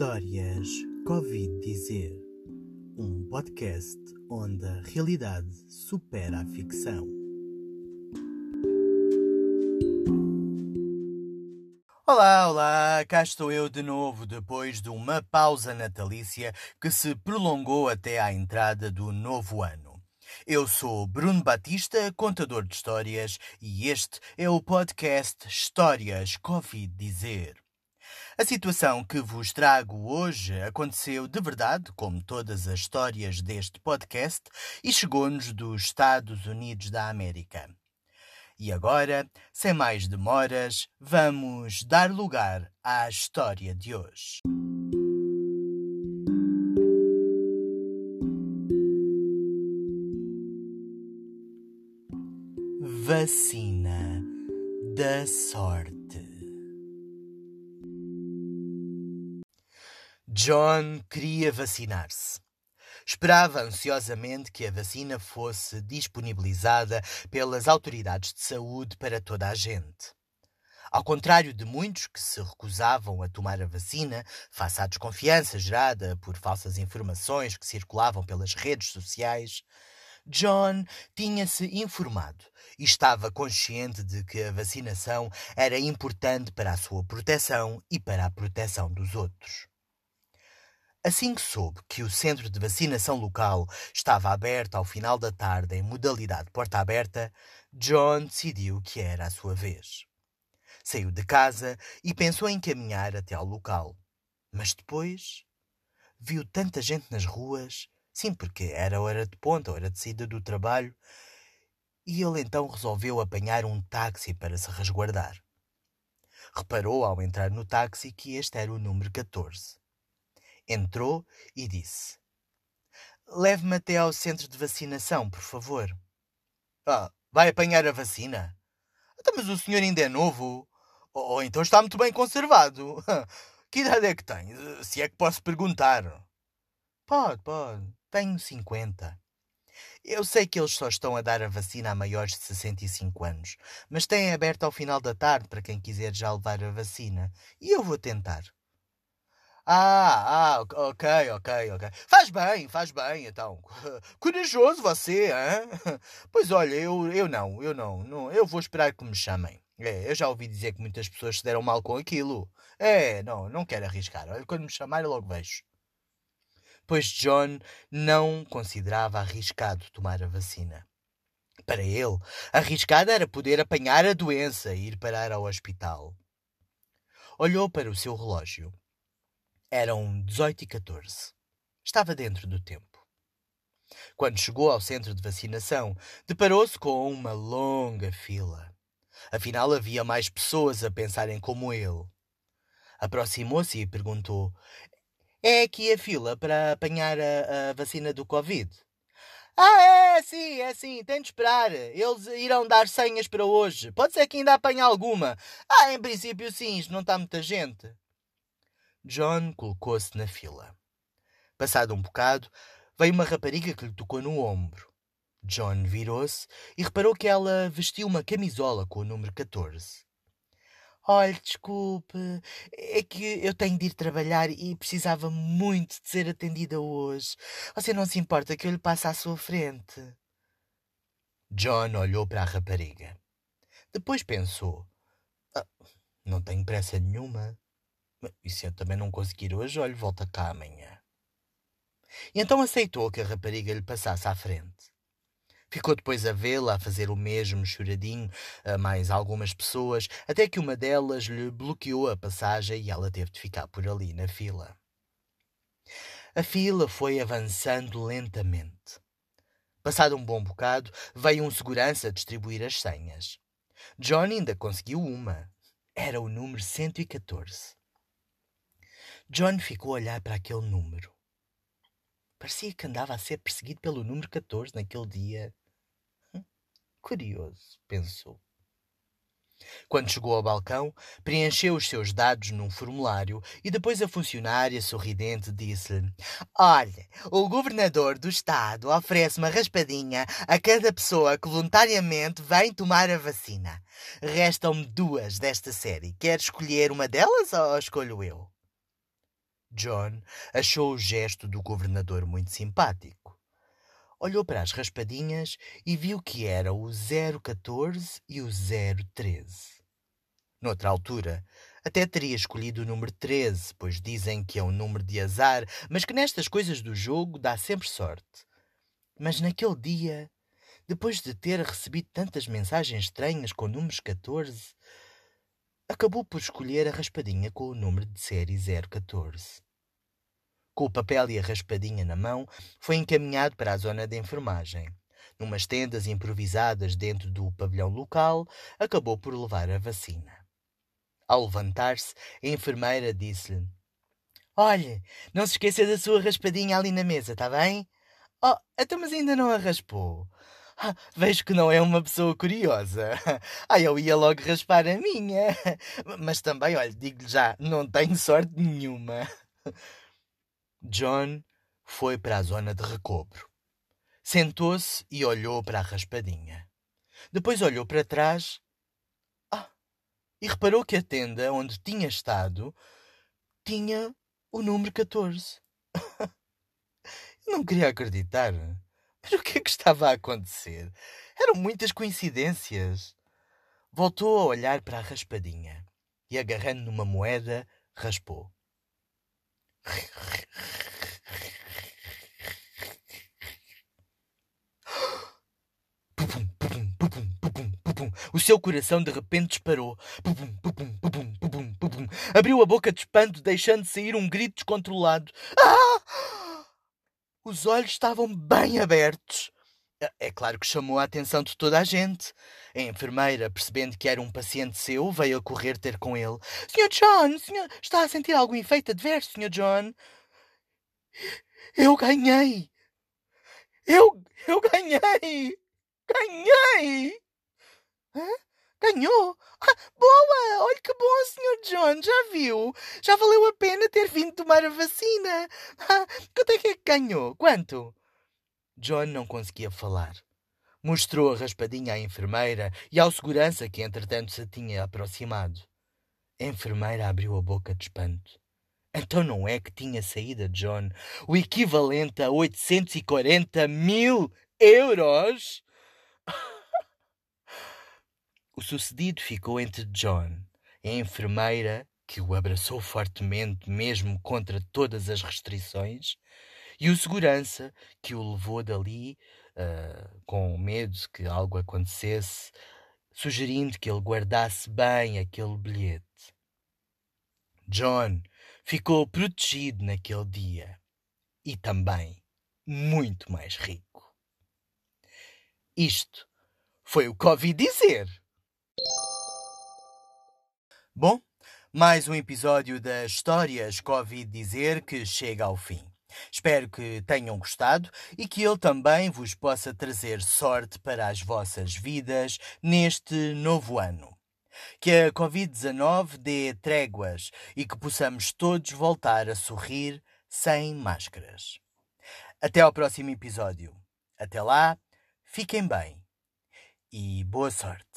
Histórias Covid Dizer um podcast onde a realidade supera a ficção. Olá, olá, cá estou eu de novo depois de uma pausa natalícia que se prolongou até à entrada do novo ano. Eu sou Bruno Batista, contador de histórias, e este é o podcast Histórias Covid Dizer. A situação que vos trago hoje aconteceu de verdade, como todas as histórias deste podcast, e chegou-nos dos Estados Unidos da América. E agora, sem mais demoras, vamos dar lugar à história de hoje. Vacina da sorte. John queria vacinar-se. Esperava ansiosamente que a vacina fosse disponibilizada pelas autoridades de saúde para toda a gente. Ao contrário de muitos que se recusavam a tomar a vacina, face à desconfiança gerada por falsas informações que circulavam pelas redes sociais, John tinha-se informado e estava consciente de que a vacinação era importante para a sua proteção e para a proteção dos outros. Assim que soube que o centro de vacinação local estava aberto ao final da tarde em modalidade porta aberta, John decidiu que era a sua vez. Saiu de casa e pensou em caminhar até ao local. Mas depois viu tanta gente nas ruas, sim, porque era hora de ponta, hora de saída do trabalho, e ele então resolveu apanhar um táxi para se resguardar. Reparou ao entrar no táxi que este era o número 14 entrou e disse: Leve-me até ao centro de vacinação, por favor. Ah, vai apanhar a vacina? Então, mas o senhor ainda é novo. Ou, então está muito bem conservado. Que idade é que tem? Se é que posso perguntar. Pode, pode. Tenho 50. Eu sei que eles só estão a dar a vacina a maiores de 65 anos, mas têm aberto ao final da tarde para quem quiser já levar a vacina. E eu vou tentar. Ah, ah, ok, ok, ok. Faz bem, faz bem, então. Corajoso você, hein? Pois olha, eu, eu não, eu não, não, eu vou esperar que me chamem. É, eu já ouvi dizer que muitas pessoas se deram mal com aquilo. É, não, não quero arriscar. Olha, quando me chamarem logo vejo. Pois John não considerava arriscado tomar a vacina. Para ele, arriscado era poder apanhar a doença e ir parar ao hospital. Olhou para o seu relógio eram 18 e 14. Estava dentro do tempo. Quando chegou ao centro de vacinação, deparou-se com uma longa fila. Afinal, havia mais pessoas a pensarem como ele. Aproximou-se e perguntou: É aqui a fila para apanhar a, a vacina do Covid? Ah, é, sim, é sim, tem de esperar. Eles irão dar senhas para hoje. Pode ser que ainda apanhe alguma. Ah, em princípio, sim, isto não está muita gente. John colocou-se na fila. Passado um bocado, veio uma rapariga que lhe tocou no ombro. John virou-se e reparou que ela vestia uma camisola com o número 14. Olhe, desculpe, é que eu tenho de ir trabalhar e precisava muito de ser atendida hoje. Você não se importa que eu lhe passe à sua frente? John olhou para a rapariga. Depois pensou: ah, Não tenho pressa nenhuma. E se eu também não conseguir hoje, olhe, volta cá amanhã. E então aceitou que a rapariga lhe passasse à frente. Ficou depois a vê-la a fazer o mesmo choradinho a mais algumas pessoas, até que uma delas lhe bloqueou a passagem e ela teve de ficar por ali na fila. A fila foi avançando lentamente. Passado um bom bocado, veio um segurança distribuir as senhas. John ainda conseguiu uma. Era o número 114. John ficou a olhar para aquele número. Parecia que andava a ser perseguido pelo número 14 naquele dia. Hum, curioso, pensou. Quando chegou ao balcão, preencheu os seus dados num formulário e depois a funcionária sorridente disse-lhe: Olha, o governador do estado oferece uma raspadinha a cada pessoa que voluntariamente vem tomar a vacina. Restam-me duas desta série. Quer escolher uma delas ou escolho eu? John achou o gesto do governador muito simpático. Olhou para as raspadinhas e viu que era o 014 e o 013. Noutra altura, até teria escolhido o número 13, pois dizem que é um número de azar, mas que nestas coisas do jogo dá sempre sorte. Mas naquele dia, depois de ter recebido tantas mensagens estranhas com números 14, acabou por escolher a raspadinha com o número de série 014. Com o papel e a raspadinha na mão, foi encaminhado para a zona de enfermagem. Numas tendas improvisadas dentro do pavilhão local, acabou por levar a vacina. Ao levantar-se, a enfermeira disse-lhe: Olhe, não se esqueça da sua raspadinha ali na mesa, está bem? Oh, então mas ainda não a raspou. Ah, vejo que não é uma pessoa curiosa. Ah, eu ia logo raspar a minha. Mas também, olha, digo-lhe já, não tenho sorte nenhuma. John foi para a zona de recobro. Sentou-se e olhou para a raspadinha. Depois olhou para trás e reparou que a tenda onde tinha estado tinha o número 14. não queria acreditar. Mas o que é que estava a acontecer? Eram muitas coincidências. Voltou a olhar para a raspadinha e, agarrando numa moeda, raspou. O seu coração de repente disparou. Pupum, pupum, pupum, pupum, pupum. Abriu a boca de espanto, deixando sair um grito descontrolado. Ah! Os olhos estavam bem abertos. É claro que chamou a atenção de toda a gente. A enfermeira, percebendo que era um paciente seu, veio a correr ter com ele. Sr. John, senhor, está a sentir algum efeito adverso, Sr. John? Eu ganhei! Eu, eu ganhei! Ganhei! Hã? Ganhou? Ah, boa! Olha que bom, Sr. John, já viu? Já valeu a pena ter vindo tomar a vacina. Ah, quanto é que é que ganhou? Quanto? John não conseguia falar. Mostrou a raspadinha à enfermeira e ao segurança que, entretanto, se tinha aproximado. A enfermeira abriu a boca de espanto. Então não é que tinha saído a John o equivalente a 840 mil euros? O sucedido ficou entre John, a enfermeira, que o abraçou fortemente, mesmo contra todas as restrições, e o segurança, que o levou dali uh, com medo que algo acontecesse, sugerindo que ele guardasse bem aquele bilhete. John ficou protegido naquele dia e também muito mais rico. Isto foi o que ouvi dizer. Bom, mais um episódio da Histórias Covid dizer que chega ao fim. Espero que tenham gostado e que ele também vos possa trazer sorte para as vossas vidas neste novo ano. Que a Covid-19 dê tréguas e que possamos todos voltar a sorrir sem máscaras. Até ao próximo episódio. Até lá, fiquem bem e boa sorte.